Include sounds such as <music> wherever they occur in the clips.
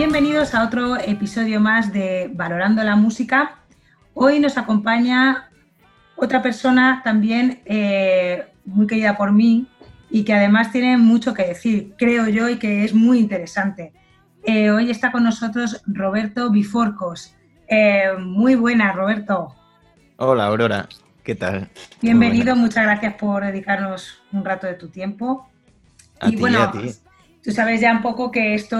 bienvenidos a otro episodio más de Valorando la Música. Hoy nos acompaña otra persona también eh, muy querida por mí y que además tiene mucho que decir, creo yo, y que es muy interesante. Eh, hoy está con nosotros Roberto Biforcos. Eh, muy buena, Roberto. Hola, Aurora. ¿Qué tal? Bienvenido, muchas gracias por dedicarnos un rato de tu tiempo. y bueno, tú sabes ya un poco que esto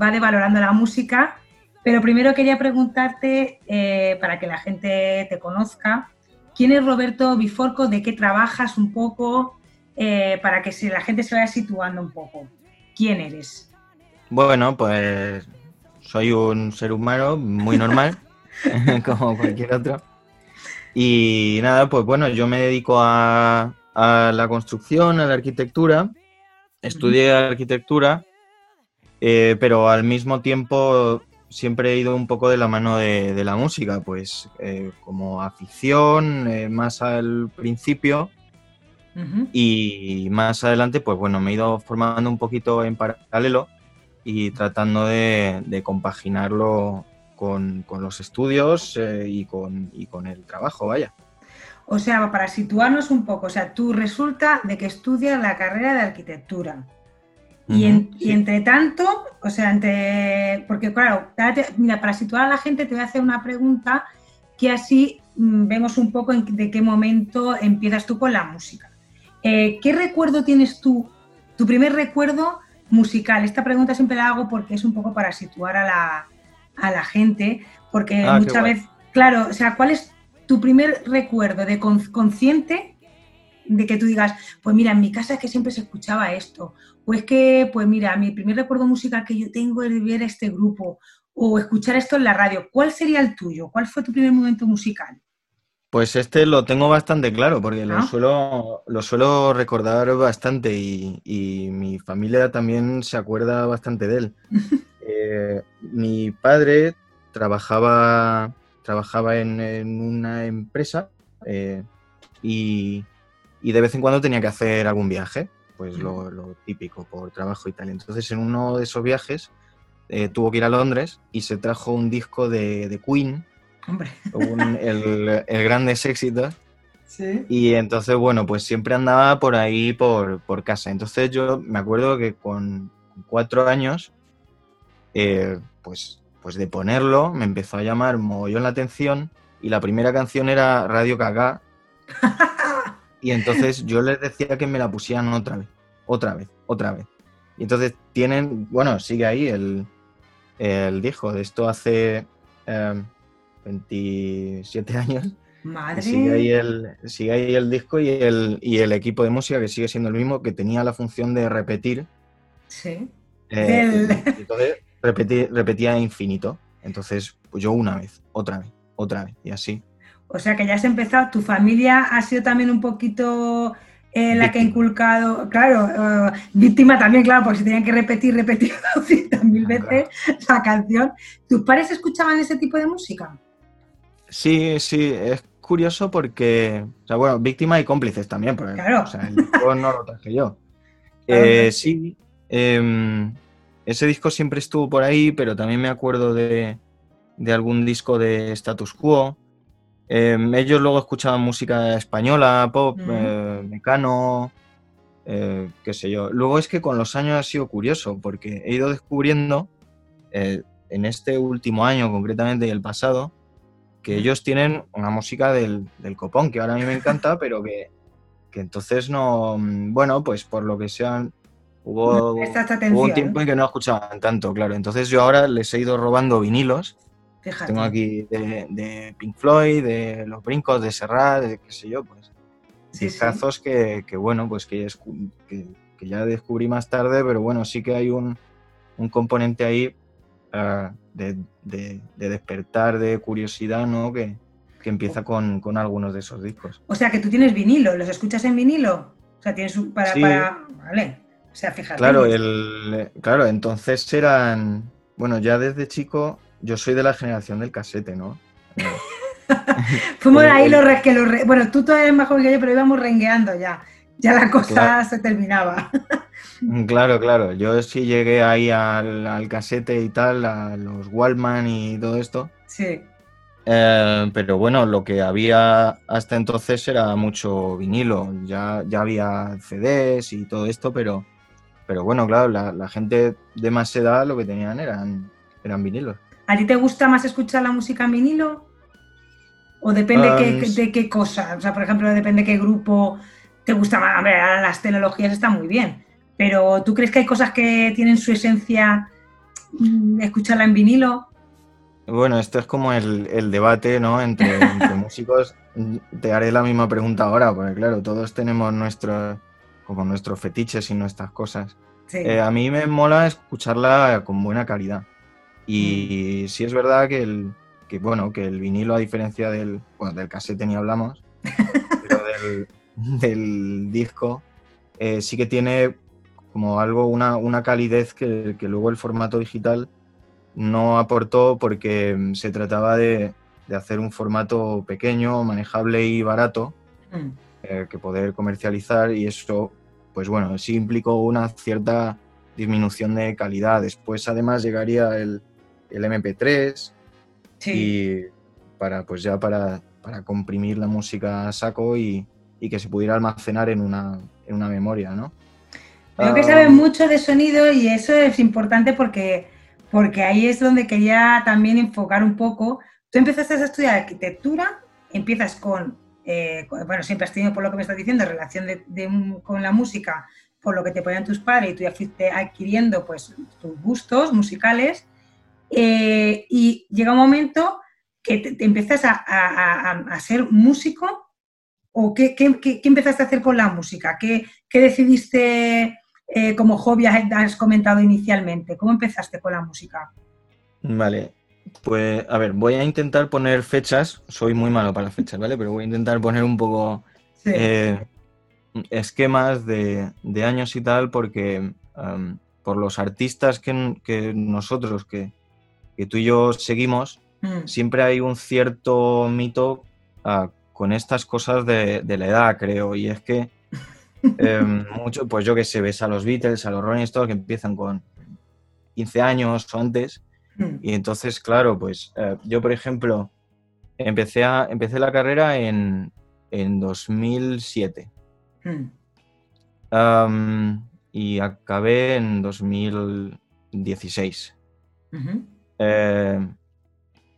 va de valorando la música, pero primero quería preguntarte, eh, para que la gente te conozca, ¿quién es Roberto Biforco? ¿De qué trabajas un poco? para que la gente se vaya situando un poco. ¿Quién eres? Bueno, pues soy un ser humano muy normal, <laughs> <laughs> como cualquier otro. Y nada, pues bueno, yo me dedico a, la construcción, a la arquitectura. Estudié arquitectura, eh, pero al mismo tiempo siempre he ido un poco de la mano de, la música, pues eh, como afición, eh, más al principio. Y más adelante, pues bueno, me he ido formando un poquito en paralelo y tratando de, compaginarlo con, los estudios eh, y, con, con el trabajo, vaya. O sea, para situarnos un poco, o sea, tú resulta de que estudias la carrera de arquitectura. Y, entre tanto, o sea, entre, porque claro, mira, para situar a la gente te voy a hacer una pregunta que así mm, vemos un poco en de qué momento empiezas tú con la música. Eh, ¿Qué recuerdo tienes tú, tu primer recuerdo musical. Esta pregunta siempre la hago porque es un poco para situar a la, a la gente, porque ah, muchas veces, claro, o sea, ¿cuál es tu primer recuerdo de consciente de que tú digas, pues mira, en mi casa es que siempre se escuchaba esto, o es que, pues mira, mi primer recuerdo musical que yo tengo es de ver este grupo, o escuchar esto en la radio. ¿Cuál sería el tuyo? ¿Cuál fue tu primer momento musical? Pues este lo tengo bastante claro, porque lo, ah. suelo, lo suelo recordar bastante y, mi familia también se acuerda bastante de él. <laughs> Eh, mi padre trabajaba, trabajaba en, una empresa eh, y, de vez en cuando tenía que hacer algún viaje, pues lo, típico por trabajo y tal. Entonces en uno de esos viajes eh, tuvo que ir a Londres y se trajo un disco de, de Queen el, el, grandes éxitos. Y entonces, bueno, pues siempre andaba por ahí, por, casa. Entonces yo me acuerdo que con cuatro años, eh, pues, pues de ponerlo, me empezó a llamar mogollón la atención y la primera canción era Radio Cagá. <laughs> y entonces yo les decía que me la pusieran otra vez, otra vez, otra vez. Y entonces tienen, bueno, sigue ahí el, el disco de esto hace... Em, 27 años. Madre. Sigue ahí, el, sigue ahí el disco y el, y el equipo de música que sigue siendo el mismo, que tenía la función de repetir. Sí. Eh, entonces repetía infinito. Entonces, pues yo una vez, otra vez, otra vez, y así. O sea que ya has empezado, tu familia ha sido también un poquito eh, la que ha inculcado, claro, eh, víctima también, claro, porque se tenían que repetir, repetir <laughs> 200 mil veces la canción. ¿Tus padres escuchaban ese tipo de música? Sí, sí, es curioso porque, o sea, bueno, víctimas y cómplices también, porque claro. o sea, el no lo traje yo. <laughs> Eh, sí, em, ese disco siempre estuvo por ahí, pero también me acuerdo de, algún disco de Status Quo. Em, ellos luego escuchaban música española, pop, eh, mecano, eh, qué sé yo. Luego es que con los años ha sido curioso, porque he ido descubriendo, en este último año concretamente y el pasado, que ellos tienen una música del, copón, que ahora a mí me encanta, pero que, entonces no, mm, bueno, pues por lo que sean, hubo, un tiempo en que no escuchaban tanto, claro. Entonces yo ahora les he ido robando vinilos. Tengo aquí de, Pink Floyd, de Los Brincos, de Serrat, de qué sé yo, pues. discazos Que, bueno, pues que, que, ya descubrí más tarde, pero bueno, sí que hay un, un componente ahí ah, de, de, despertar de curiosidad, ¿no? Que, empieza con, algunos de esos discos. O sea, que tú tienes vinilo, ¿los escuchas en vinilo? O sea, tienes un, para, para, Vale. O sea, fíjate. Claro, el, claro, entonces eran. Bueno, ya desde chico, yo soy de la generación del casete, ¿no? <laughs> Fuimos ahí los que los Bueno, tú todavía eres más joven que yo, pero íbamos rengueando ya. ya la cosa se terminaba. Mm, claro, claro. Yo sí llegué ahí al, al casete y tal, a los Wallman y todo esto. Sí. Eh, pero bueno, lo que había hasta entonces era mucho vinilo. Ya, ya había CDs y todo esto, pero, pero bueno, claro, la, gente de más edad lo que tenían eran, eran vinilos. ¿A ti te gusta más escuchar la música en vinilo? ¿O depende de qué cosa? O sea, por ejemplo, depende de qué grupo te gusta más. A ver, las tecnologías están muy bien, pero ¿tú crees que hay cosas que tienen su esencia mm, escucharla en vinilo? Bueno, esto es como el, debate, ¿no? Entre, <laughs> músicos. Te haré la misma pregunta ahora, porque claro, todos tenemos nuestros, como nuestros fetiches y nuestras cosas. Eh, a mí me mola escucharla con buena calidad. Y mm. sí es verdad que el, que, bueno, que el vinilo, a diferencia del, bueno, del cassette ni hablamos, <laughs> pero del, disco, eh, sí que tiene como algo, una, una calidez que, que luego el formato digital no aportó porque se trataba de, hacer un formato pequeño, manejable y barato mm. eh, que poder comercializar y eso, pues bueno, sí implicó una cierta disminución de calidad. Después además llegaría el, MP3 y para pues ya para, comprimir la música a saco y, que se pudiera almacenar en una, en una memoria, ¿no? Creo que sabe mucho de sonido y eso es importante porque porque ahí es donde quería también enfocar un poco. Tú empezaste a estudiar arquitectura, empiezas con, eh, bueno, siempre has tenido, por lo que me estás diciendo, relación con la música, por lo que te ponían tus padres y tú ya fuiste adquiriendo pues, tus gustos musicales. Eh, y llega un momento que te, empiezas a, ser músico o qué, qué, empezaste a hacer con la música? ¿Qué, qué decidiste eh, como hobby has comentado inicialmente? ¿Cómo empezaste con la música? Vale, pues a ver, voy a intentar poner fechas, soy muy malo para las fechas, ¿vale? Pero voy a intentar poner un poco eh, esquemas de, años y tal, porque por los artistas que, nosotros, que, tú y yo seguimos, mm. siempre hay un cierto mito ah, con estas cosas de, de, la edad, creo, y es que <laughs> Em, mucho, pues yo que sé, ves a los Beatles, a los Rolling Stones que empiezan con 15 años o antes. Hmm. Y entonces, claro, pues eh, yo, por ejemplo, empecé, a, empecé la carrera en, en 2007. Hmm. y acabé en 2016. Eh,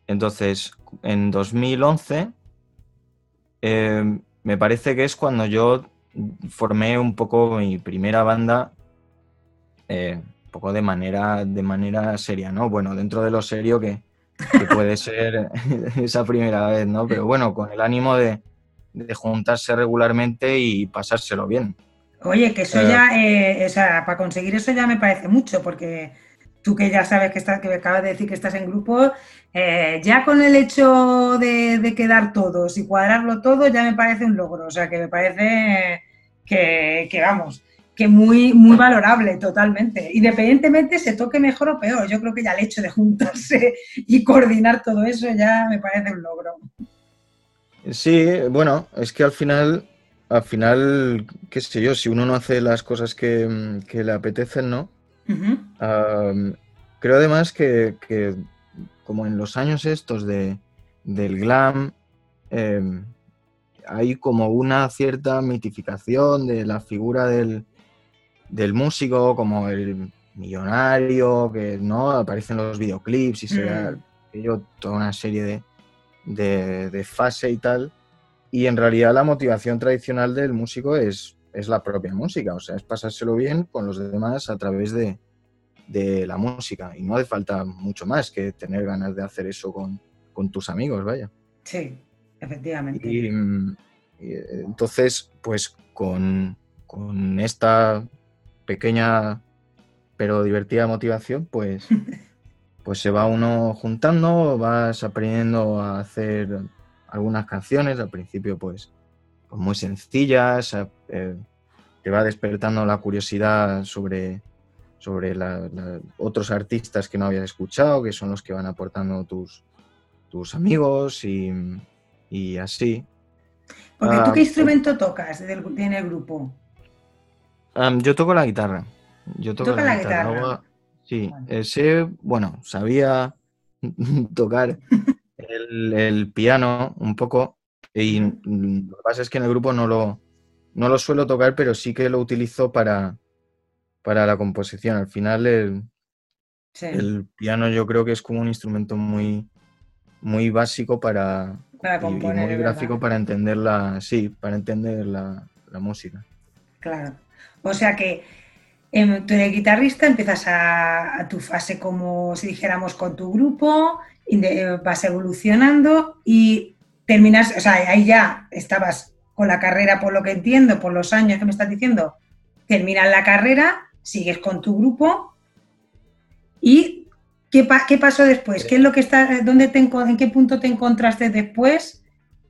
entonces, en 2011 eh, me parece que es cuando yo formé un poco mi primera banda, eh, poco de manera, de manera seria, ¿no? Bueno, dentro de lo serio que, puede ser <laughs> esa primera vez, ¿no? Pero bueno, con el ánimo de, juntarse regularmente y pasárselo bien. Oye, que eso eh, ya, eh, o sea, para conseguir eso ya me parece mucho, porque tú que ya sabes que estás, que acabas de decir que estás en grupo, ya con el hecho de, de, quedar todos y cuadrarlo todo ya me parece un logro. O sea, que me parece que, vamos, que muy, muy valorable totalmente. Independientemente se toque mejor o peor, yo creo que ya el hecho de juntarse <laughs> y coordinar todo eso ya me parece un logro. Sí, bueno, es que al final, al final, qué sé yo, si uno no hace las cosas que, le apetecen, ¿no? creo además que, como en los años estos de, del glam, em, hay como una cierta mitificación de la figura del, músico, como el millonario, que no aparecen los videoclips y se da mm. toda una serie de, de, fase y tal. Y en realidad la motivación tradicional del músico es, es la propia música, o sea, es pasárselo bien con los demás a través de, la música. Y no hace falta mucho más que tener ganas de hacer eso con, con tus amigos, vaya. Sí, Efectivamente. Y, entonces, pues con, esta pequeña pero divertida motivación, pues, <laughs> pues se va uno juntando, vas aprendiendo a hacer algunas canciones, al principio pues, pues muy sencillas, eh, te va despertando la curiosidad sobre, sobre otros artistas que no habías escuchado, que son los que van aportando tus, tus amigos y, y así. Porque tú qué ah, instrumento tocas en el grupo? Yo toco la guitarra. Yo toco la, guitarra. sí, ese, bueno, sabía <laughs> tocar el, piano un poco y lo que pasa es que en el grupo no lo, no lo suelo tocar, pero sí que lo utilizo para, para la composición. Al final el, el piano yo creo que es como un instrumento muy, muy básico para, componer, y, muy gráfico para entender la, sí, para entender la, música. Claro. O sea que em, tú eres guitarrista, empiezas a, tu fase como si dijéramos con tu grupo, vas evolucionando y terminas, o sea, ahí ya estabas con la carrera, por lo que entiendo, por los años que me estás diciendo, terminas la carrera, sigues con tu grupo y ¿qué, qué pasó después? ¿Qué es lo que está, dónde te, en qué punto te encontraste después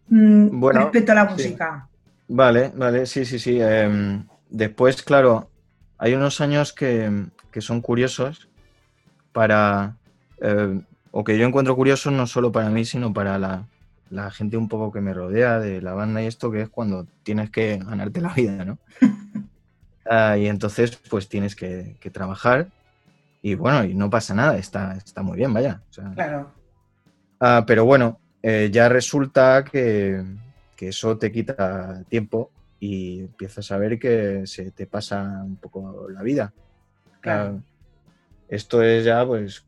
mm, respecto a la música? Vale, vale, sí, sí, sí. Em, después, claro, hay unos años que, son curiosos para, eh, o que yo encuentro curiosos no solo para mí, sino para la, la gente un poco que me rodea de la banda y esto, que es cuando tienes que ganarte la vida, ¿no? <laughs> Ah, y entonces, pues tienes que, trabajar y bueno, y no pasa nada, está, está muy bien, vaya. claro. Ah, pero bueno, eh, ya resulta que, eso te quita tiempo y empiezas a ver que se te pasa un poco la vida. Claro. Esto es ya, pues,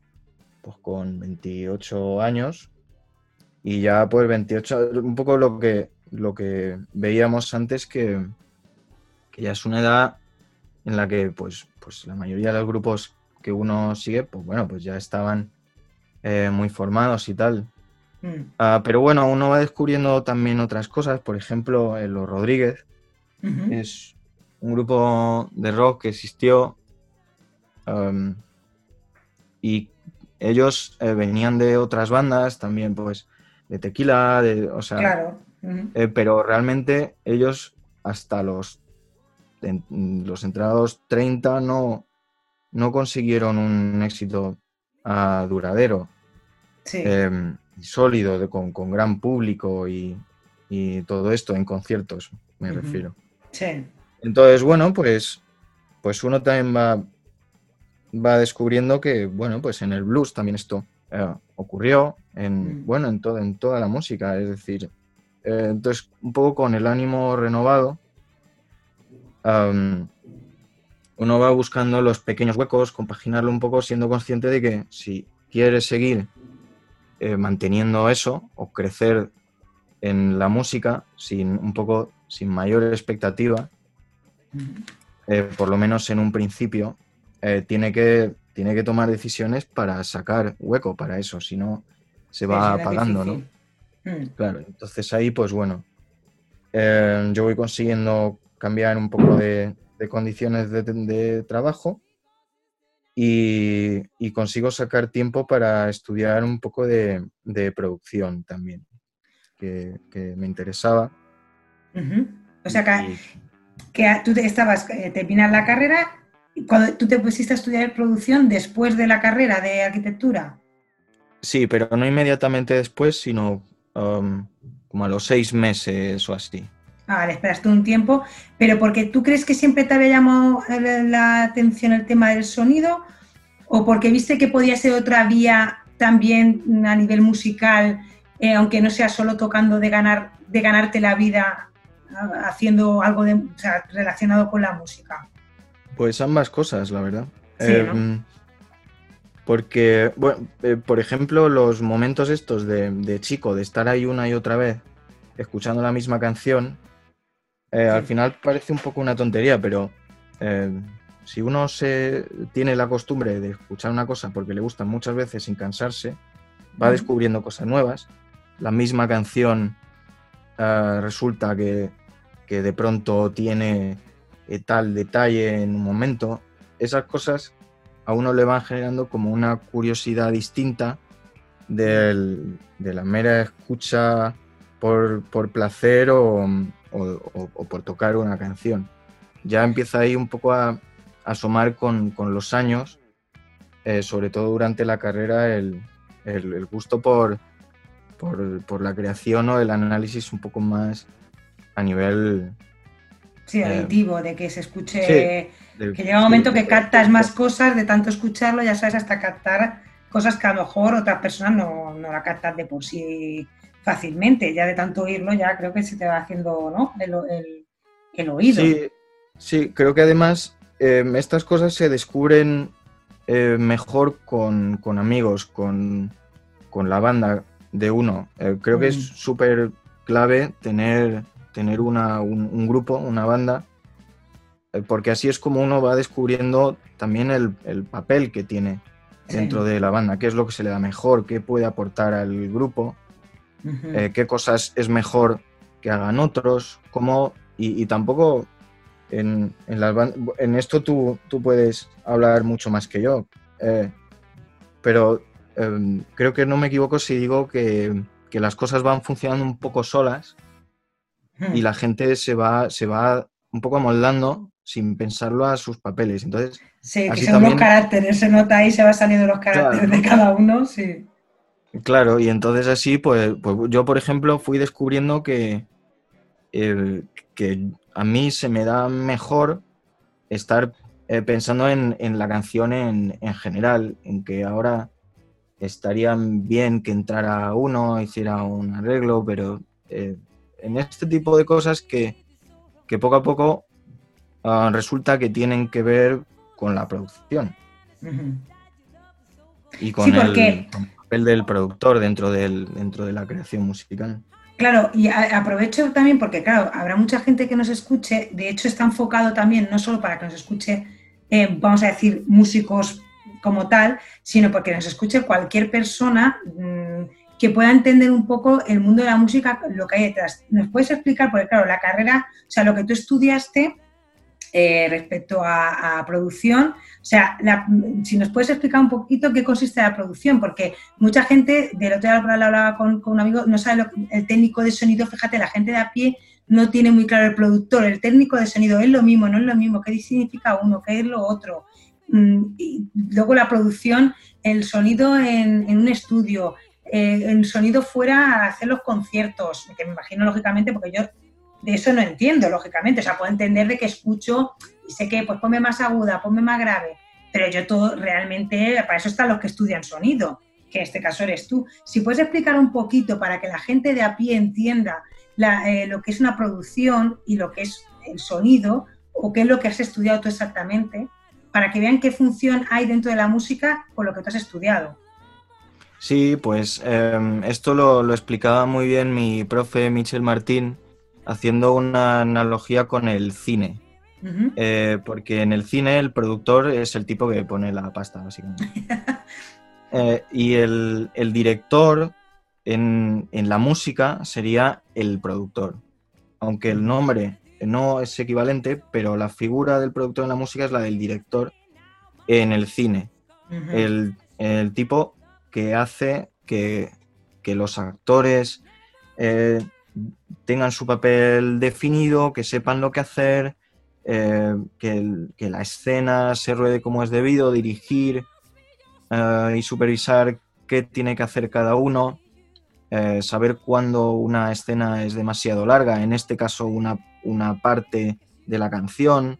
pues con 28 años y ya pues 28, un poco lo que, lo que veíamos antes que, ya es una edad en la que pues, pues la mayoría de los grupos que uno sigue, pues bueno, pues ya estaban eh, muy formados y tal. Mm. Ah, pero bueno, uno va descubriendo también otras cosas, por ejemplo, Los Rodríguez es un grupo de rock que existió y ellos eh, venían de otras bandas también, pues de tequila, de, o sea, claro. Eh, pero realmente ellos hasta los, los entrados 30 no, no consiguieron un éxito uh, duradero, sí. Em, sólido, con, gran público y, todo esto en conciertos, me refiero. Sí. Entonces, bueno, pues, pues uno también va, va descubriendo que, bueno, pues en el blues también esto eh, ocurrió en, mm. bueno, en, todo, en toda la música, es decir, eh, entonces un poco con el ánimo renovado, uno va buscando los pequeños huecos, compaginarlo un poco, siendo consciente de que si quieres seguir eh, manteniendo eso o crecer en la música sin un poco sin mayor expectativa, mm. por lo menos en un principio, tiene que tiene que tomar decisiones para sacar hueco para eso, si no se va apagando, ¿no? Hmm. Claro, entonces ahí pues bueno, eh, yo voy consiguiendo cambiar un poco de, condiciones de, trabajo y, consigo sacar tiempo para estudiar un poco de, producción también, que, me interesaba. O sea que, que tú estabas, eh, la carrera cuando tú te pusiste a estudiar producción después de la carrera de arquitectura. Sí, pero no inmediatamente después, sino um, como a los seis meses o así. Ah, vale, esperaste un tiempo, pero porque tú crees que siempre te había llamado la atención el tema del sonido o porque viste que podía ser otra vía también a nivel musical, eh, aunque no sea solo tocando de ganar de ganarte la vida haciendo algo de, relacionado con la música. Pues ambas cosas, la verdad. Em, porque, bueno, eh, por ejemplo, los momentos estos de, chico, de estar ahí una y otra vez, escuchando la misma canción, eh, al final parece un poco una tontería, pero eh, si uno se tiene la costumbre de escuchar una cosa porque le gusta muchas veces sin cansarse, va descubriendo cosas nuevas. La misma canción resulta que, que de pronto tiene eh, tal detalle en un momento, esas cosas a uno le van generando como una curiosidad distinta de la mera escucha por, placer o, por tocar una canción. Ya empieza ahí un poco a, asomar con, los años, eh, sobre todo durante la carrera, el, gusto por, por, la creación o el análisis un poco más a nivel Sí, eh, auditivo, de que se escuche, que llega un momento que captas más cosas, de tanto escucharlo, ya sabes, hasta captar cosas que a lo mejor otras personas no, no la captan de por sí fácilmente, ya de tanto oírlo, ya creo que se te va haciendo ¿no? el, oído. Sí, sí, creo que además em, estas cosas se descubren eh, mejor con, amigos, con, la banda de uno. Eh, creo que es mm. súper clave tener, tener una, un, grupo, una banda, eh, porque así es como uno va descubriendo también el, papel que tiene dentro de la banda, qué es lo que se le da mejor, qué puede aportar al grupo, qué cosas es mejor que hagan otros, cómo, y, y tampoco en, en, esto tú, tú, puedes hablar mucho más que yo, eh, pero em, creo que no me equivoco si digo que, las cosas van funcionando un poco solas y la gente se va, se va un poco amoldando sin pensarlo a sus papeles. Entonces, sí, que son los caracteres, se nota ahí, se va saliendo los caracteres de cada uno, sí. Claro, y entonces así, pues, pues yo, por ejemplo, fui descubriendo que, eh, que a mí se me da mejor estar eh, pensando en, la canción en, general, en que ahora estaría bien que entrara uno, hiciera un arreglo, pero eh, en este tipo de cosas que, poco a poco ah, resulta que tienen que ver con la producción. Y con, el, papel del productor dentro, del, dentro de la creación musical. Claro, y aprovecho también porque, claro, habrá mucha gente que nos escuche, de hecho está enfocado también no solo para que nos escuche, eh, vamos a decir, músicos como tal, sino porque nos escuche cualquier persona mm, que pueda entender un poco el mundo de la música, lo que hay detrás. ¿Nos puedes explicar? Porque, claro, la carrera, o sea, lo que tú estudiaste eh, respecto a, producción. O sea, si nos puedes explicar un poquito qué consiste la producción, porque mucha gente, del otro día hablaba con, con un amigo, no sabe lo, el técnico de sonido, fíjate, la gente de a pie no tiene muy claro el productor, el técnico de sonido es lo mismo, no es lo mismo, qué significa uno, qué es lo otro. Mm, luego la producción, el sonido en, un estudio, eh, el sonido fuera a hacer los conciertos, que me imagino lógicamente, porque yo de eso no entiendo, lógicamente. O sea, puedo entender de que escucho y sé que, pues ponme más aguda, ponme más grave, pero yo todo realmente, para eso están los que estudian sonido, que en este caso eres tú. Si puedes explicar un poquito para que la gente de a pie entienda eh, lo que es una producción y lo que es el sonido, o qué es lo que has estudiado tú exactamente, para que vean qué función hay dentro de la música con lo que tú has estudiado. Sí, pues em, esto lo, lo, explicaba muy bien mi profe Michel Martín haciendo una analogía con el cine. Eh, porque en el cine el productor es el tipo que pone la pasta, básicamente. <laughs> Eh, y el, director en, la música sería el productor. Aunque el nombre no es equivalente, pero la figura del productor en la música es la del director en el cine. el, tipo que hace que, los actores eh, tengan su papel definido, que sepan lo que hacer, eh, que, la escena se ruede como es debido, dirigir eh, y supervisar qué tiene que hacer cada uno, eh, saber cuándo una escena es demasiado larga, en este caso una, una parte de la canción,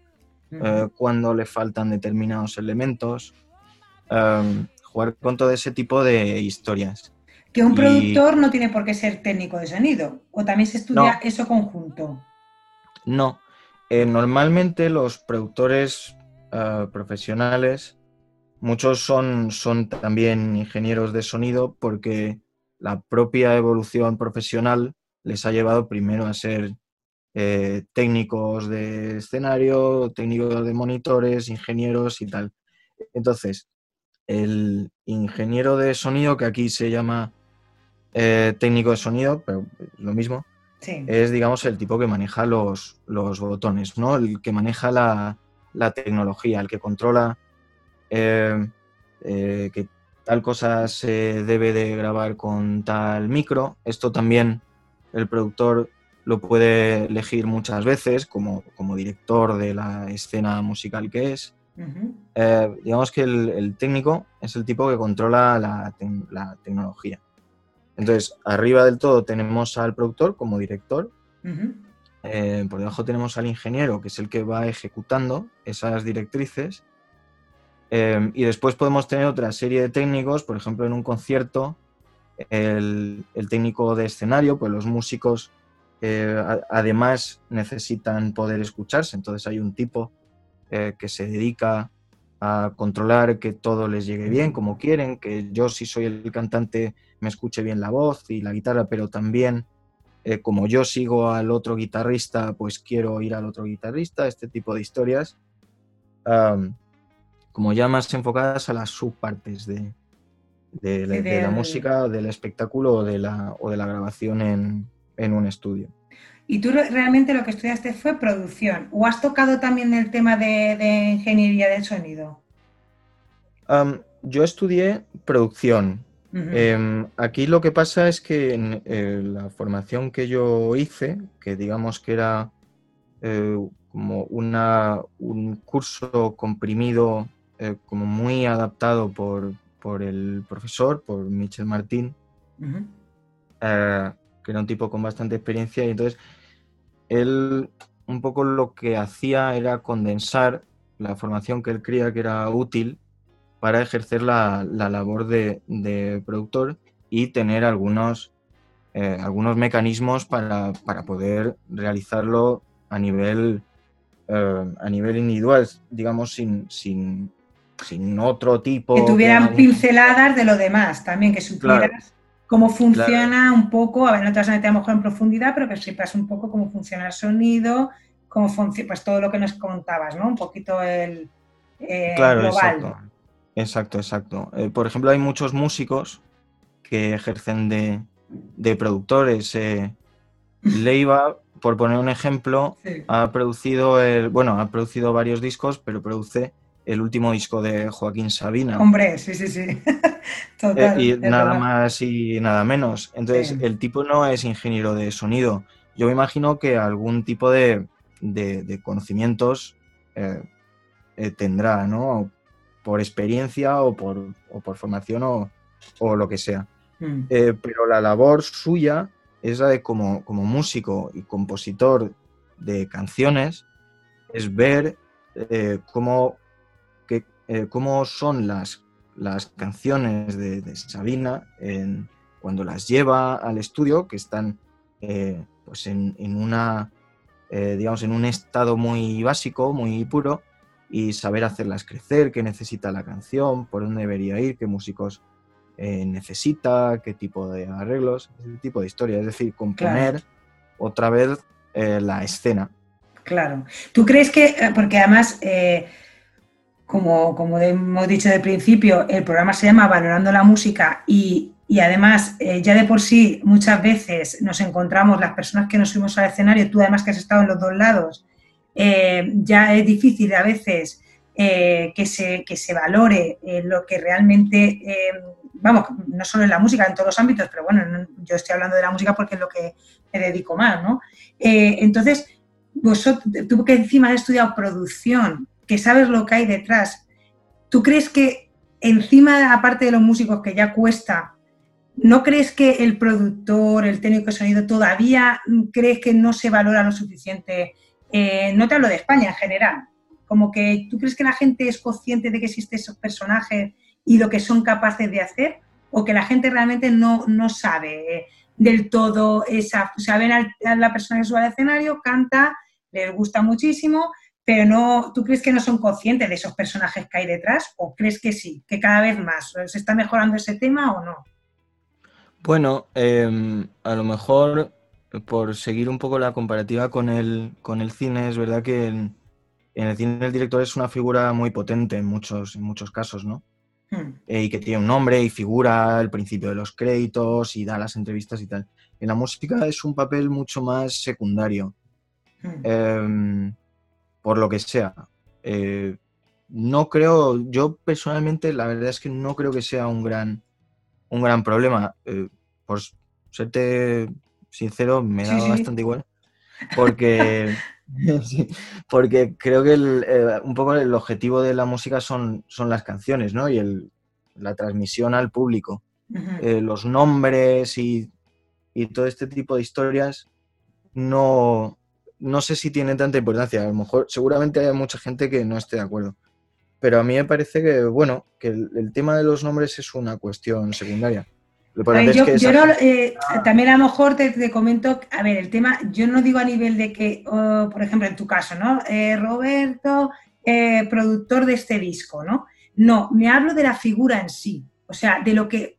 cuándo le faltan determinados elementos, jugar con todo ese tipo de historias. Que un productor no tiene por qué ser técnico de sonido, o también se estudia eso conjunto. No, eh, normalmente los productores eh, profesionales, muchos son, son también ingenieros de sonido porque la propia evolución profesional les ha llevado primero a ser eh, técnicos de escenario, técnicos de monitores, ingenieros y tal. Entonces, el ingeniero de sonido, que aquí se llama eh, técnico de sonido, pero lo mismo, es, digamos, el tipo que maneja los, los botones, ¿no? El que maneja la, tecnología, el que controla eh, eh, que tal cosa se debe de grabar con tal micro. Esto también el productor lo puede elegir muchas veces como, como director de la escena musical que es. digamos que el, técnico es el tipo que controla la, la tecnología. Entonces, arriba del todo tenemos al productor como director. eh, por debajo tenemos al ingeniero, que es el que va ejecutando esas directrices. Eh, y después podemos tener otra serie de técnicos, por ejemplo, en un concierto, el, técnico de escenario, pues los músicos además necesitan poder escucharse, entonces hay un tipo que se dedica a controlar que todo les llegue bien como quieren, que yo si soy el cantante me escuche bien la voz y la guitarra, pero también eh, como yo sigo al otro guitarrista, pues quiero ir al otro guitarrista, este tipo de historias, como ya más enfocadas a las subpartes de, de, la música, del espectáculo o de la, o de la grabación en, en un estudio. ¿Y tú realmente lo que estudiaste fue producción? ¿O has tocado también el tema de, ingeniería del sonido? yo estudié producción. Em, aquí lo que pasa es que en eh, la formación que yo hice, que digamos que era eh, como una, un curso comprimido, eh, como muy adaptado por, por, el profesor, por Michel Martín, que era un tipo con bastante experiencia, y entonces él un poco lo que hacía era condensar la formación que él creía que era útil para ejercer la, labor de, productor y tener algunos, eh, algunos mecanismos para, poder realizarlo a nivel, eh, a nivel individual, digamos, sin, sin, otro tipo. Que tuvieran pinceladas de lo demás también, que supieras cómo funciona un poco, a ver, no te vas a meter a lo mejor en profundidad, pero que sepas un poco cómo funciona el sonido, cómo funciona, pues todo lo que nos contabas, ¿no? Un poquito el eh, claro, Exacto, exacto. exacto. Eh, por ejemplo, hay muchos músicos que ejercen de, productores. Eh, <laughs> Leiva, por poner un ejemplo, ha producido el, bueno, ha producido varios discos, pero produce el último disco de Joaquín Sabina. Hombre, sí, sí, sí. <laughs> Total, eh, y nada más y nada menos. Entonces, el tipo no es ingeniero de sonido. Yo me imagino que algún tipo de, conocimientos eh, eh, tendrá, ¿no? Por experiencia o por, por formación o, lo que sea. Mm. pero la labor suya es la de como, como músico y compositor de canciones, es ver cómo eh, cómo son las, las canciones de, Sabina cuando las lleva al estudio, que están eh, pues en, una, eh, digamos, en un estado muy básico, muy puro, y saber hacerlas crecer, qué necesita la canción, por dónde debería ir, qué músicos necesita, qué tipo de arreglos, ese tipo de historia. Es decir, componer otra vez la escena. Claro. ¿Tú crees que, porque además como, hemos dicho de principio, el programa se llama Valorando la Música y, además eh, ya de por sí muchas veces nos encontramos las personas que nos subimos al escenario, tú además que has estado en los dos lados, eh, ya es difícil a veces eh, que, se, que se valore lo que realmente, vamos, no solo en la música, en todos los ámbitos, pero bueno, yo estoy hablando de la música porque es lo que me dedico más, ¿no? entonces, vosotros, tú que encima has estudiado producción, que sabes lo que hay detrás. ¿Tú crees que encima, aparte de los músicos que ya cuesta, ¿no crees que el productor, el técnico de sonido, todavía crees que no se valora lo suficiente? Eh, no te hablo de España en general, como que tú crees que la gente es consciente de que existen esos personajes y lo que son capaces de hacer, o que la gente realmente no, no sabe eh, del todo esa, o sea, ven a la persona que sube al escenario, canta, les gusta muchísimo, pero no, ¿tú crees que no son conscientes de esos personajes que hay detrás o crees que sí, que cada vez más? ¿Se está mejorando ese tema o no? Bueno, em, a lo mejor por seguir un poco la comparativa con el, con el cine, es verdad que en, el cine el director es una figura muy potente en muchos, en muchos casos, ¿no? Hmm. Eh, y que tiene un nombre y figura al principio de los créditos y da las entrevistas y tal. En la música es un papel mucho más secundario. Hmm. Em, por lo que sea. Eh, no creo, yo personalmente la verdad es que no creo que sea un gran, un gran problema. Eh, por serte sincero, me da bastante igual. Porque, <laughs> porque creo que eh, un poco el objetivo de la música son, son las canciones, ¿no? Y el, la transmisión al público. los nombres y, y, todo este tipo de historias no, no sé si tiene tanta importancia. A lo mejor, seguramente hay mucha gente que no esté de acuerdo. Pero a mí me parece que, bueno, que el, tema de los nombres es una cuestión secundaria. yo, eh, también a lo mejor te, comento, a ver, el tema, yo no digo a nivel de que, por ejemplo, en tu caso, ¿no? Eh, Roberto, eh, productor de este disco, ¿no? No, me hablo de la figura en sí, o sea, de lo que,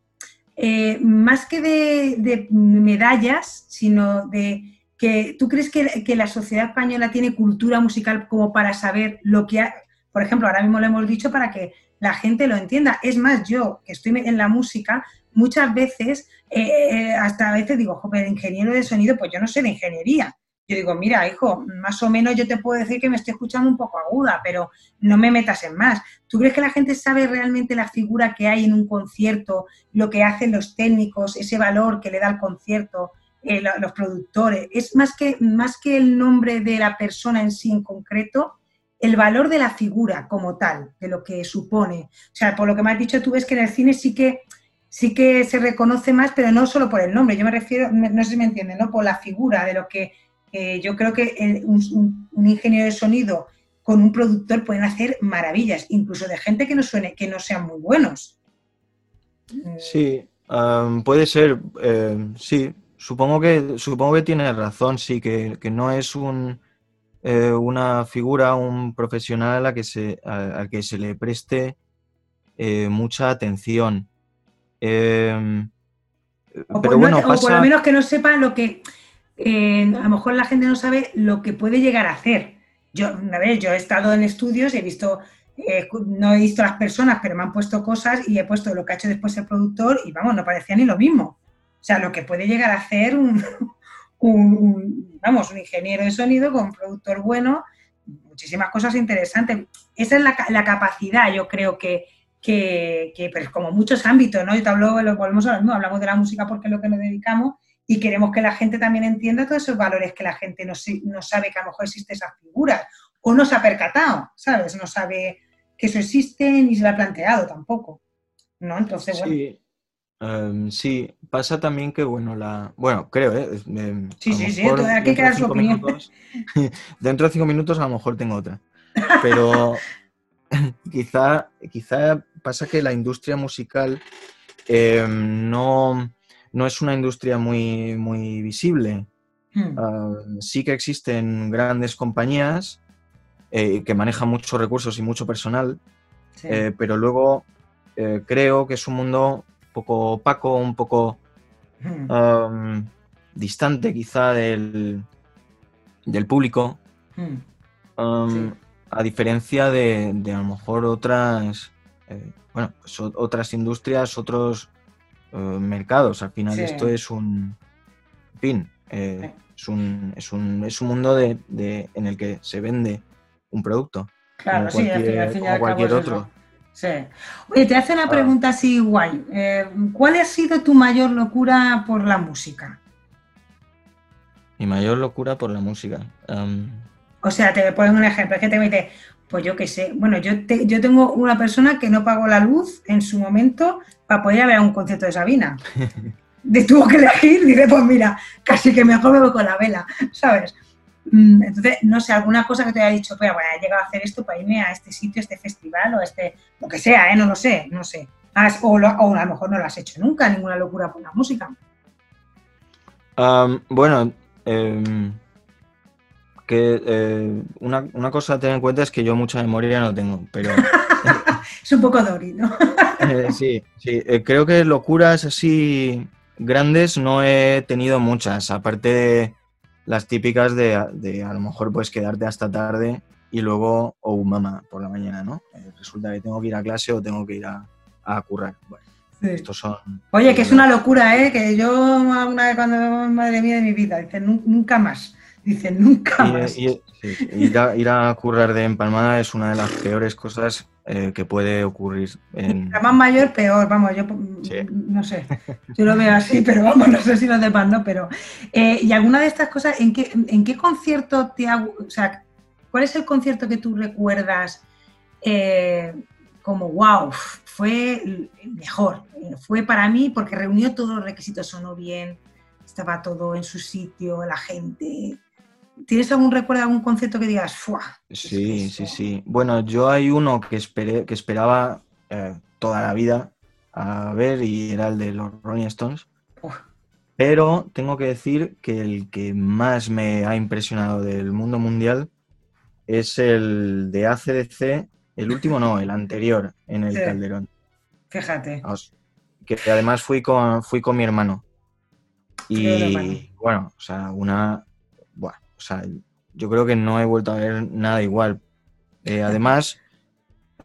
más que de, medallas, sino de que tú crees que, la sociedad española tiene cultura musical como para saber lo que, ha, por ejemplo, ahora mismo lo hemos dicho para que la gente lo entienda. Es más, yo que estoy en la música, muchas veces, eh, eh, hasta a veces digo, joder, ingeniero de sonido, pues yo no sé de ingeniería. Yo digo, mira, hijo, más o menos yo te puedo decir que me estoy escuchando un poco aguda, pero no me metas en más. ¿Tú crees que la gente sabe realmente la figura que hay en un concierto, lo que hacen los técnicos, ese valor que le da el concierto, eh, los productores? Es más que, más que el nombre de la persona en sí en concreto, el valor de la figura como tal, de lo que supone. O sea, por lo que me has dicho, tú ves que en el cine sí que, sí que se reconoce más, pero no solo por el nombre, yo me refiero, no sé si me entienden, ¿no? Por la figura de lo que eh, yo creo que un, ingeniero de sonido con un productor pueden hacer maravillas, incluso de gente que no suene, que no sean muy buenos. Sí, puede ser, eh, sí, supongo que, supongo que tienes razón, sí, que no es un eh, una figura, un profesional a la que se, a, que se le preste eh, mucha atención. Em, o, pero bueno, por lo menos que no sepa lo que, eh, a lo mejor la gente no sabe lo que puede llegar a hacer. Yo, a ver, yo he estado en estudios y he visto, no he visto las personas, pero me han puesto cosas y he puesto lo que ha hecho después el productor y vamos, no parecía ni lo mismo. O sea, lo que puede llegar a hacer <laughs> un, vamos, un ingeniero de sonido con un productor bueno, muchísimas cosas interesantes. Esa es la, capacidad, yo creo que, que, pues, como muchos ámbitos, ¿no? Yo te hablo, lo volvemos a lo mismo, hablamos de la música porque es lo que nos dedicamos y queremos que la gente también entienda todos esos valores que la gente no, no sabe que a lo mejor existe esa figura o no se ha percatado, ¿sabes? No sabe que eso existe ni se lo ha planteado tampoco, ¿no? Entonces, bueno. Em, sí, pasa también que, bueno, la. Bueno, creo, ¿eh? sí, sí, sí, aquí queda su opinión. <laughs> dentro de cinco minutos a lo mejor tengo otra. Pero <laughs> quizá, quizá pasa que la industria musical em, no, no, es una industria muy, muy visible. Hmm. sí que existen grandes compañías eh, que manejan muchos recursos y mucho personal, eh, pero luego eh, creo que es un mundo poco opaco, un poco um, distante quizá del, del público. A diferencia de, a lo mejor otras, eh, bueno, pues otras industrias, otros eh, mercados. Al final esto es un, en fin, eh, es, un, es, un, es, un, mundo de, en el que se vende un producto. Claro, sí, como cualquier otro. Sí. Oye, te hace una pregunta así guay. Eh, ¿Cuál ha sido tu mayor locura por la música? Mi mayor locura por la música. O sea, te pongo un ejemplo. Es que te mete, pues yo qué sé. Bueno, yo, yo tengo una persona que no pagó la luz en su momento para poder ir a ver un concierto de Sabina. <laughs> de tuvo que elegir, dice, pues mira, casi que mejor me voy con la vela, ¿sabes? Mm, entonces, no sé, alguna cosa que te haya dicho, pues bueno, he llegado a hacer esto para irme a este sitio, a este festival o a este, lo que sea, ¿eh? No lo sé, no sé. o, a lo mejor no lo has hecho nunca, ninguna locura por la música. bueno, em, que eh, una, cosa a tener en cuenta es que yo mucha memoria no tengo, pero... <laughs> es un poco Dori, ¿no? <laughs> Eh, sí, sí. Creo que locuras así grandes no he tenido muchas, aparte de las típicas de, de, a lo mejor pues quedarte hasta tarde y luego, o un mamá por la mañana, ¿no? Eh, resulta que tengo que ir a clase o tengo que ir a, a currar. Bueno, estos son... Oye, que es una locura, ¿eh? Que yo una vez cuando, madre mía de mi vida, dice, nunca más. Dice, nunca más. ir, a, ir a currar de empalmada es una de las peores cosas eh, que puede ocurrir. En... La más mayor, peor, vamos, yo no sé, yo lo veo así, <laughs> pero vamos, no sé si los demás no, pero... Eh, ¿Y alguna de estas cosas, en qué, en qué concierto te ha... O sea, ¿cuál es el concierto que tú recuerdas eh, como, wow, fue mejor? Fue para mí porque reunió todos los requisitos, sonó bien, estaba todo en su sitio, la gente... ¿Tienes algún recuerdo, algún concepto que digas, ¡fua! Sí, sí, sí. Bueno, yo hay uno que, esperé, que esperaba eh, toda la vida a ver y era el de los Rolling Stones. Pero tengo que decir que el que más me ha impresionado del mundo mundial es el de ACDC, el último no, el anterior en el Calderón. Fíjate. Que además fui con, fui con mi hermano. Y bueno, o sea, una. Bueno, o sea, yo creo que no he vuelto a ver nada igual. Eh, además,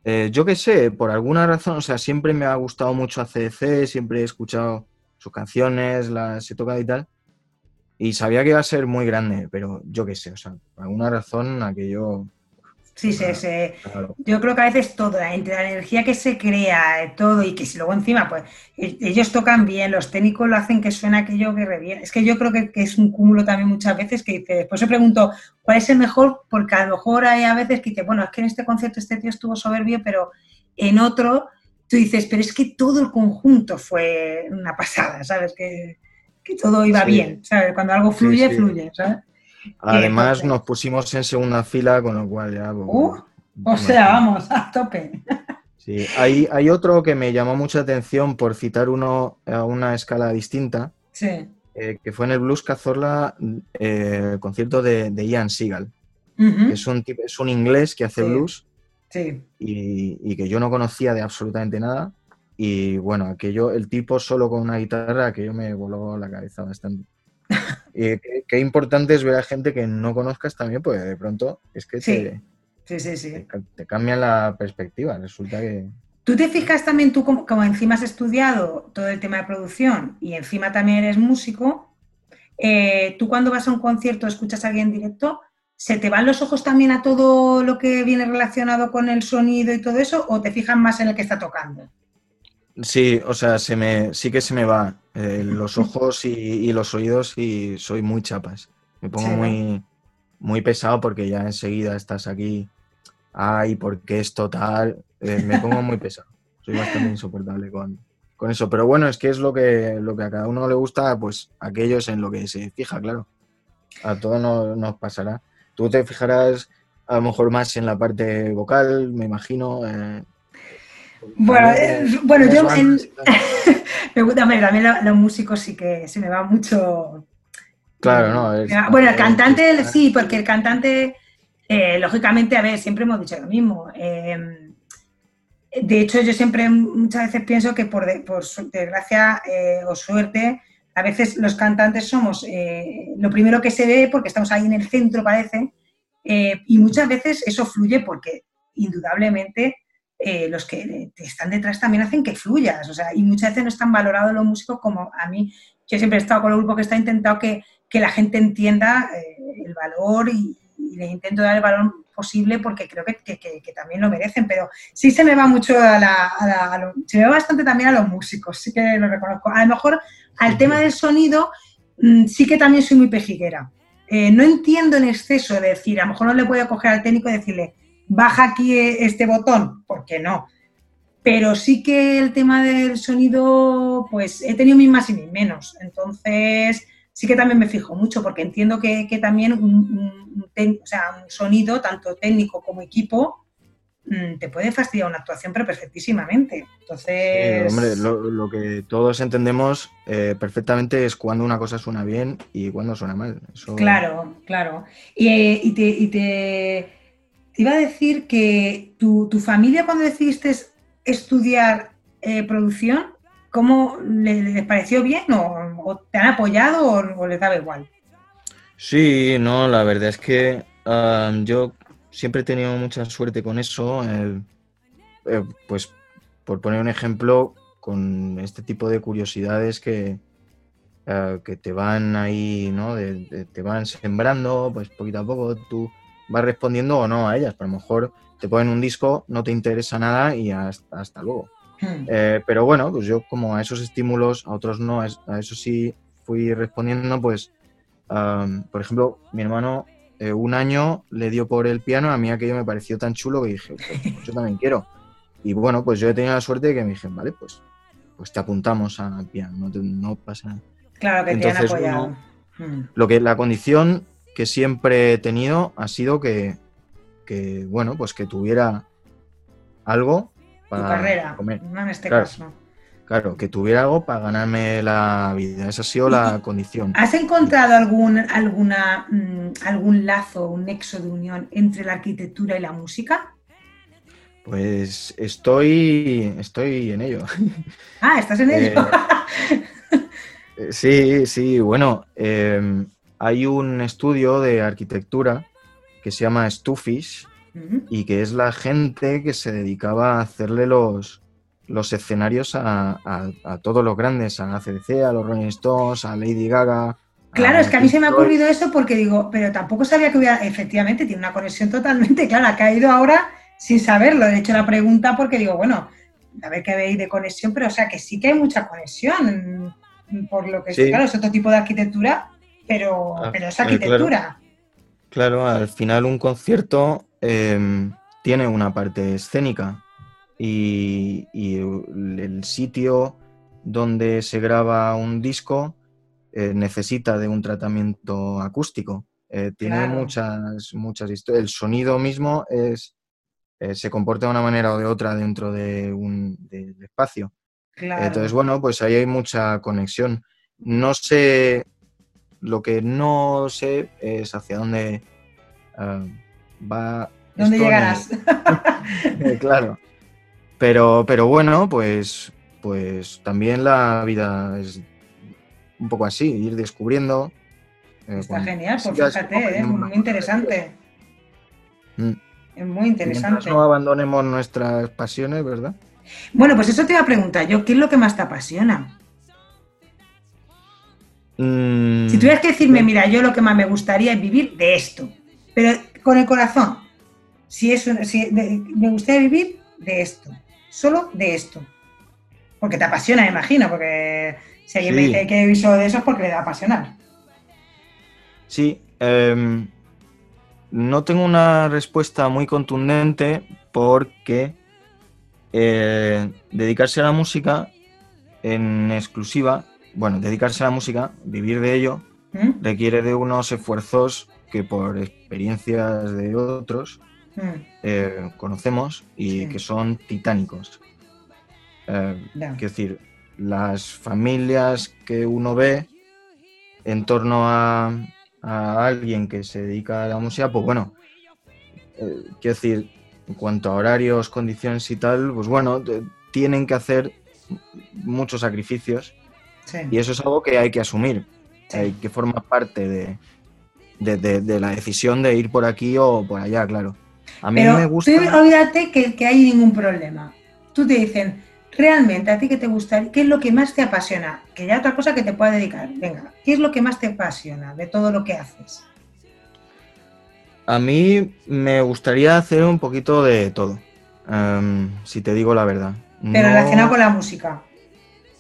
eh, yo qué sé, por alguna razón, o sea, siempre me ha gustado mucho ACDC, siempre he escuchado sus canciones, las he tocado y tal. Y sabía que iba a ser muy grande, pero yo qué sé, o sea, por alguna razón aquello Sí, sí, sí. Yo creo que a veces todo, entre la energía que se crea, todo, y que si luego encima, pues e, ellos tocan bien, los técnicos lo hacen que suena aquello que reviene. Es que yo creo que, es un cúmulo también muchas veces que dice, después se pregunto, ¿cuál es el mejor? Porque a lo mejor hay a veces que dice, bueno, es que en este concierto este tío estuvo soberbio, pero en otro tú dices, pero es que todo el conjunto fue una pasada, ¿sabes? Que, todo iba bien, ¿sabes? Cuando algo fluye, fluye, ¿sabes? Además nos pusimos en segunda fila, con lo cual ya... Pues, uh, o sea, vamos, a tope. Sí, hay, hay otro que me llamó mucha atención por citar uno a una escala distinta, sí. Eh, que fue en el Blues Cazorla, eh, el concierto de, Ian Seagal. es, un, es un inglés que hace blues sí. y, y, que yo no conocía de absolutamente nada. Y bueno, aquello, el tipo solo con una guitarra, aquello me voló la cabeza bastante. Y qué, importante es ver a gente que no conozcas también, pues de pronto es que te, sí, sí, te, cambia la perspectiva. Resulta que. ¿Tú te fijas también, tú como, encima has estudiado todo el tema de producción y encima también eres músico, eh, tú cuando vas a un concierto escuchas a alguien en directo, ¿se te van los ojos también a todo lo que viene relacionado con el sonido y todo eso o te fijas más en el que está tocando? Sí, o sea, se me, sí que se me va eh, los ojos y, los oídos y soy muy chapas. Me pongo muy, muy pesado porque ya enseguida estás aquí. Ay, porque es total. Eh, me pongo muy pesado. Soy bastante insoportable con, con eso. Pero bueno, es que es lo que, lo que a cada uno le gusta, pues aquello es en lo que se fija, claro. A todos nos, pasará. Tú te fijarás a lo mejor más en la parte vocal, me imagino. Eh, bueno, eh, bueno yo <laughs> <laughs> me gusta, también los músicos sí que se me va mucho. Claro, no. bueno, el cantante sí, porque el cantante, eh, lógicamente, a ver, siempre hemos dicho lo mismo. Em, de hecho, yo siempre muchas veces pienso que por, por desgracia eh, o suerte, a veces los cantantes somos lo primero que se ve porque estamos ahí en el centro, parece, y muchas veces eso fluye porque indudablemente eh, los que están detrás también hacen que fluyas. O sea, y muchas veces no están valorados los músicos como a mí. Yo siempre he estado con el grupo que está intentado que, que la gente entienda eh, el valor y, les intento dar el valor posible porque creo que, que, también lo merecen. Pero sí se me va mucho a la, se me va bastante también a los músicos, sí que lo reconozco. A lo mejor al tema del sonido mm, sí que también soy muy pejiguera. Eh, no entiendo en exceso de decir, a lo mejor no le puedo coger al técnico y decirle, baja aquí este botón, ¿por qué no? Pero sí que el tema del sonido, pues he tenido mis más y mis menos. Entonces, sí que también me fijo mucho, porque entiendo que, también un, sonido, tanto técnico como equipo, mm, te puede fastidiar una actuación, pero perfectísimamente. Entonces. hombre, lo, que todos entendemos eh, perfectamente es cuando una cosa suena bien y cuando suena mal. Claro, claro. y te iba a decir que tu, familia cuando decidiste estudiar eh, producción, ¿cómo les, pareció bien o, te han apoyado o, les daba igual? Sí, no, la verdad es que yo siempre he tenido mucha suerte con eso. Eh, pues por poner un ejemplo, con este tipo de curiosidades que, eh, que te van ahí, ¿no? te van sembrando, pues poquito a poco tú vas respondiendo o no a ellas. Pero a lo mejor te ponen un disco, no te interesa nada y hasta, luego. Hmm. Eh, pero bueno, pues yo como a esos estímulos, a otros no, a eso sí fui respondiendo, pues, por ejemplo, mi hermano eh, un año le dio por el piano, a mí aquello me pareció tan chulo que dije, pues, <laughs> yo también quiero. Y bueno, pues yo he tenido la suerte de que me dije, vale, pues, pues te apuntamos al piano, no, pasa nada. Claro que te han apoyado. Hmm. Lo que la condición que siempre he tenido ha sido que, bueno, pues que tuviera algo para tu carrera, comer. No en este claro, caso. Claro, que tuviera algo para ganarme la vida. Esa ha sido la <laughs> condición. ¿Has encontrado algún, alguna, mm, algún lazo, un nexo de unión entre la arquitectura y la música? Pues estoy, estoy en ello. Ah, estás en <laughs> ello. <laughs> Eh, sí, sí, bueno, em, hay un estudio de arquitectura que se llama Stufish y que es la gente que se dedicaba a hacerle los, los escenarios a, todos los grandes, a ACDC, a los Rolling Stones, a Lady Gaga. Claro, es que a mí se me ha ocurrido eso porque digo, pero tampoco sabía que hubiera, efectivamente, tiene una conexión totalmente <laughs> clara, ha caído ahora sin saberlo. De hecho, la pregunta porque digo, bueno, a ver qué veis de conexión, pero o sea que sí que hay mucha conexión, por lo que claro, es otro tipo de arquitectura, pero, ah, pero es eh, arquitectura. Claro. al final un concierto em, tiene una parte escénica y, el sitio donde se graba un disco eh, necesita de un tratamiento acústico. Eh, tiene muchas, muchas historias. El sonido mismo es, eh, se comporta de una manera o de otra dentro de un espacio. Entonces, bueno, pues ahí hay mucha conexión. No sé, lo que no sé es hacia dónde va. ¿Dónde llegarás? <laughs> claro. Pero, pero bueno, pues, pues también la vida es un poco así, ir descubriendo. Eh, Está genial, pues fíjate, es muy interesante. Mm. Es muy interesante. no abandonemos nuestras pasiones, ¿verdad? Bueno, pues eso te iba a preguntar yo, ¿qué es lo que más te apasiona? Mm, si tuvieras que decirme, mira, yo lo que más me gustaría es vivir de esto, pero con el corazón. Si, eso, si me gustaría vivir de esto solo de esto. Porque te apasiona, me imagino, porque si alguien me dice que visto de eso es porque le da apasionar. Sí, em, no tengo una respuesta muy contundente porque eh, dedicarse a la música en exclusiva, bueno, dedicarse a la música, vivir de ello, ¿Mm? requiere de unos esfuerzos que por experiencias de otros Mm. Eh, conocemos y que son titánicos. Eh, quiero decir, las familias que uno ve en torno a, alguien que se dedica a la música, pues bueno, eh, quiero decir, en cuanto a horarios, condiciones y tal, pues bueno, tienen que hacer muchos sacrificios y eso es algo que hay que asumir, que forma parte de, de, la decisión de ir por aquí o por allá, claro. A mí Pero me gusta. Tú olvídate que, que hay ningún problema. Tú te dicen, realmente a ti que te gusta, ¿qué es lo que más te apasiona? Que ya otra cosa que te pueda dedicar. Venga, ¿qué es lo que más te apasiona de todo lo que haces? A mí me gustaría hacer un poquito de todo, em, si te digo la verdad. Pero relacionado con la música.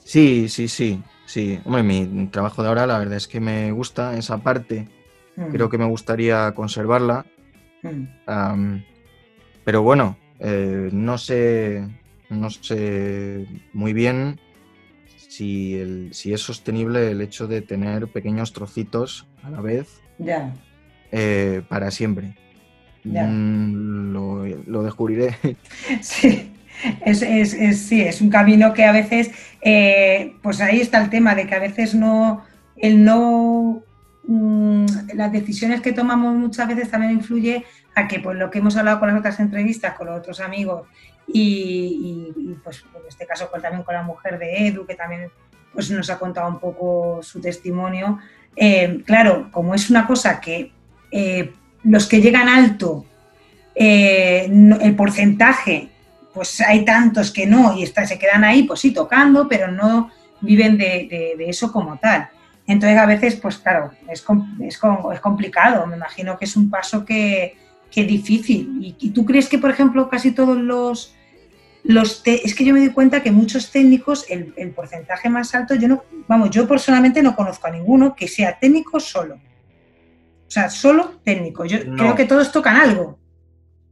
Sí, sí, sí, sí. Hombre, mi trabajo de ahora la verdad es que me gusta esa parte. Mm. Creo que me gustaría conservarla. Mm. Pero bueno, eh, no sé, no sé muy bien si, es sostenible el hecho de tener pequeños trocitos a la vez eh, para siempre. Mm, lo, descubriré. <laughs> Sí. Es, sí, es un camino que a veces, eh, pues ahí está el tema de que a veces no, el no, mm, las decisiones que tomamos muchas veces también influye a que pues lo que hemos hablado con las otras entrevistas, con los otros amigos y, pues en este caso pues, también con la mujer de Edu, que también pues nos ha contado un poco su testimonio. Eh, claro, como es una cosa que eh, los que llegan alto, el porcentaje, pues hay tantos que no y está, se quedan ahí, pues sí, tocando, pero no viven de, eso como tal. Entonces a veces, pues claro, es, es, es complicado. Me imagino que es un paso que, qué difícil. ¿Y, tú crees que, por ejemplo, casi todos los... los es que yo me doy cuenta que muchos técnicos, el, porcentaje más alto, yo no, vamos, yo personalmente no conozco a ninguno que sea técnico solo. O sea, solo técnico. Yo creo que todos tocan algo.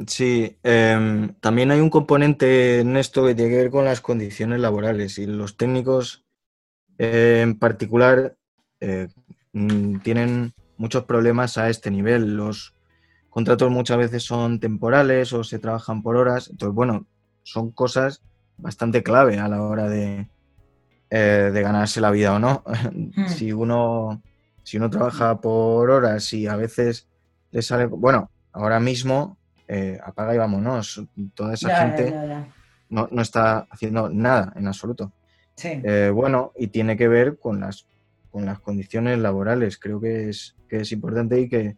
Sí, em, también hay un componente en esto que tiene que ver con las condiciones laborales y los técnicos eh, en particular eh, mm, tienen muchos problemas a este nivel. Los contratos muchas veces son temporales o se trabajan por horas. Entonces, bueno, son cosas bastante clave a la hora de, eh, de ganarse la vida o no. <laughs> Hmm. si, uno, si uno trabaja por horas y a veces le sale... Bueno, ahora mismo eh, apaga y vámonos. Toda esa gente no, no, está haciendo nada en absoluto. Eh, bueno, y tiene que ver con las, con las condiciones laborales. Creo que es, que es importante y que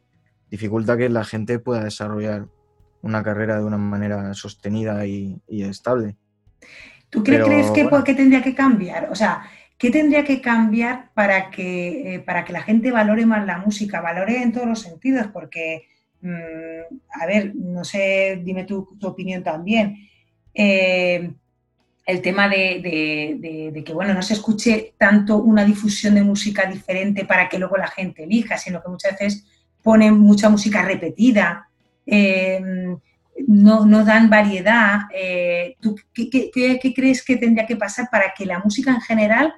dificulta que la gente pueda desarrollar una carrera de una manera sostenida y, estable. ¿Tú crees que, qué tendría que cambiar? O sea, ¿qué tendría que cambiar para que, eh, para que la gente valore más la música? Valore en todos los sentidos, porque, mm, a ver, no sé, dime tu, opinión también. Eh, el tema de, que bueno, no se escuche tanto una difusión de música diferente para que luego la gente elija, sino que muchas veces ponen mucha música repetida, em, no, dan variedad. Eh, ¿Tú qué, crees que tendría que pasar para que la música en general,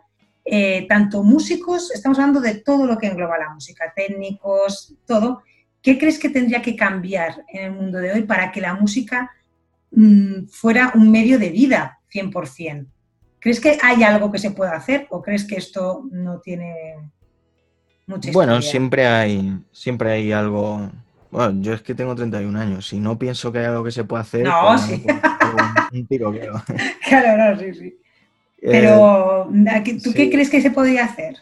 eh, tanto músicos, estamos hablando de todo lo que engloba la música, técnicos, todo, ¿qué crees que tendría que cambiar en el mundo de hoy para que la música mm, fuera un medio de vida 100%. ¿Crees que hay algo que se pueda hacer o crees que esto no tiene mucha Bueno, siempre hay, siempre hay algo. Bueno, yo es que tengo 31 años. Si no pienso que hay algo que se pueda hacer. No, pues sí. un tiro, claro. <laughs> claro, no, sí, sí. Eh, Pero, ¿tú qué crees que se podría hacer?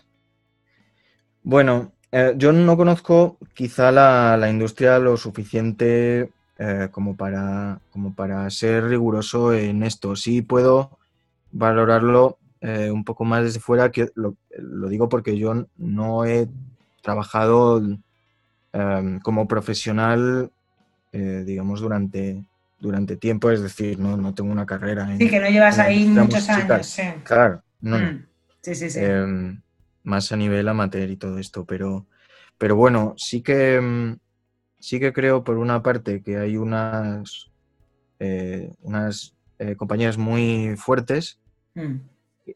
Bueno, eh, yo no conozco quizá la, la industria lo suficiente eh, como, para, como para ser riguroso en esto. Sí puedo valorarlo eh, un poco más desde fuera, que lo, digo porque yo no he trabajado em, como profesional, eh, digamos, durante, durante tiempo, es decir, no, no tengo una carrera. sí, que no llevas ahí muchos años. Claro, no. Mm, sí, sí, sí. Más a nivel amateur y todo esto, pero, pero bueno, sí que em, sí que creo, por una parte, que hay unas, eh, unas eh, compañías muy fuertes. Mm.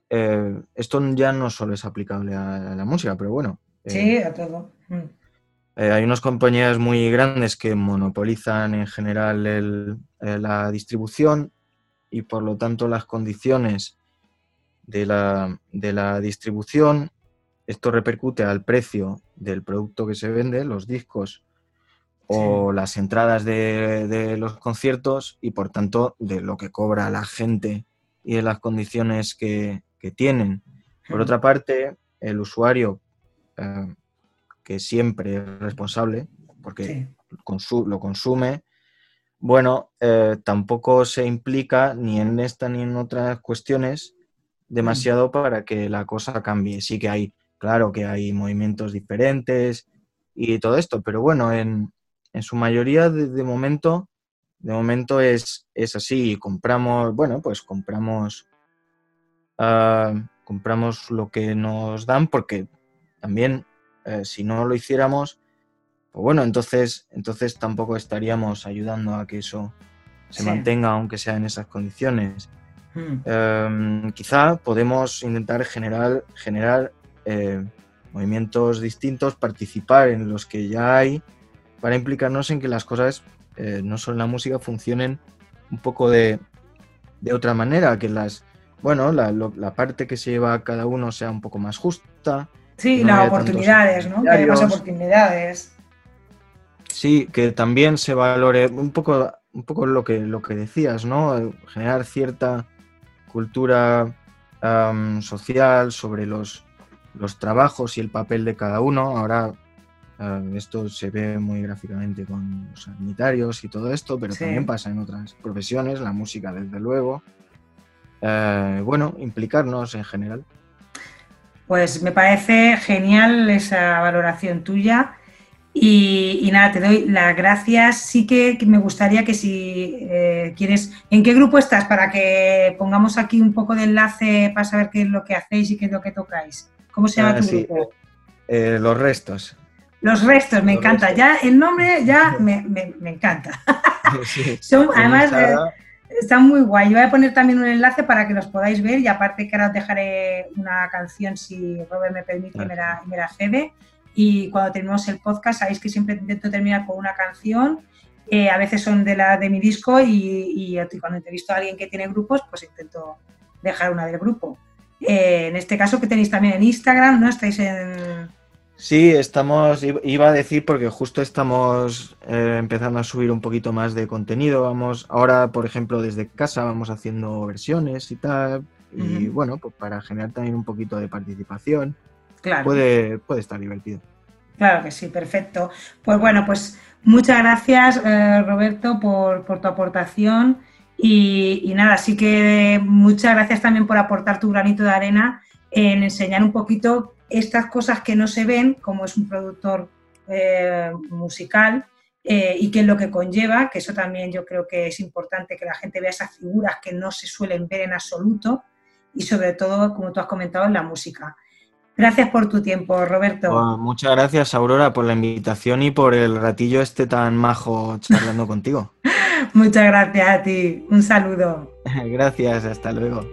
Eh, esto ya no solo es aplicable a, la música, pero bueno. sí, a todo. Mm. hay unas compañías muy grandes que monopolizan en general la distribución y por lo tanto las condiciones de la, de la distribución. Esto repercute al precio del producto que se vende, los discos o las entradas de, los conciertos y por tanto de lo que cobra la gente y de las condiciones que, tienen. Por otra parte, el usuario, eh, que siempre es responsable, porque lo consume, bueno, eh, tampoco se implica ni en esta ni en otras cuestiones demasiado para que la cosa cambie. Sí que hay, claro que hay movimientos diferentes y todo esto, pero bueno, en, en su mayoría de, momento, de momento es, es, así. Compramos, bueno, pues compramos, ah, compramos lo que nos dan porque también eh, si no lo hiciéramos, pues bueno, entonces, entonces tampoco estaríamos ayudando a que eso se mantenga aunque sea en esas condiciones. Hmm. Em, quizá podemos intentar generar, generar eh, movimientos distintos, participar en los que ya hay para implicarnos en que las cosas, eh, no solo en la música, funcionen un poco de, otra manera, que las, bueno, la, parte que se lleva a cada uno sea un poco más justa. Sí, las oportunidades, ¿no? Que haya más oportunidades. Sí, que también se valore un poco, un poco lo que, lo que decías, ¿no? Generar cierta cultura social sobre los, los trabajos y el papel de cada uno. Ahora Ah, esto se ve muy gráficamente con los sanitarios y todo esto, pero también pasa en otras profesiones, la música desde luego. Eh, bueno, implicarnos en general. Pues me parece genial esa valoración tuya. Y, nada, te doy las gracias. Sí que, me gustaría que si eh, quieres, ¿en qué grupo estás? Para que pongamos aquí un poco de enlace para saber qué es lo que hacéis y qué es lo que tocáis. ¿Cómo se llama ah, tu grupo? Eh, los restos. Los restos, me encanta. Ya el nombre ya <laughs> me, encanta. <laughs> Son, además, eh, están muy guay. Yo voy a poner también un enlace para que los podáis ver y aparte que ahora os dejaré una canción, si Robert me permite, me la, me y cuando terminamos el podcast sabéis que siempre intento terminar con una canción. Eh, a veces son de la de mi disco y, y cuando entrevisto a alguien que tiene grupos, pues intento dejar una del grupo. Eh, en este caso que tenéis también en Instagram, ¿no? Estáis en... Sí, estamos, iba a decir porque justo estamos eh, empezando a subir un poquito más de contenido. Vamos, ahora, por ejemplo, desde casa vamos haciendo versiones y tal. Y bueno, pues para generar también un poquito de participación. Claro. Puede, puede estar divertido. Claro que sí, perfecto. Pues bueno, pues muchas gracias, eh, Roberto, por, por tu aportación. Y, nada, así que muchas gracias también por aportar tu granito de arena en enseñar un poquito estas cosas que no se ven, como es un productor eh, musical eh, y qué es lo que conlleva, que eso también yo creo que es importante que la gente vea esas figuras que no se suelen ver en absoluto y sobre todo, como tú has comentado, en la música. Gracias por tu tiempo, Roberto. muchas gracias, Aurora, por la invitación y por el ratillo este tan majo charlando <laughs> contigo. Muchas gracias a ti. Un saludo. <laughs> Gracias, hasta luego.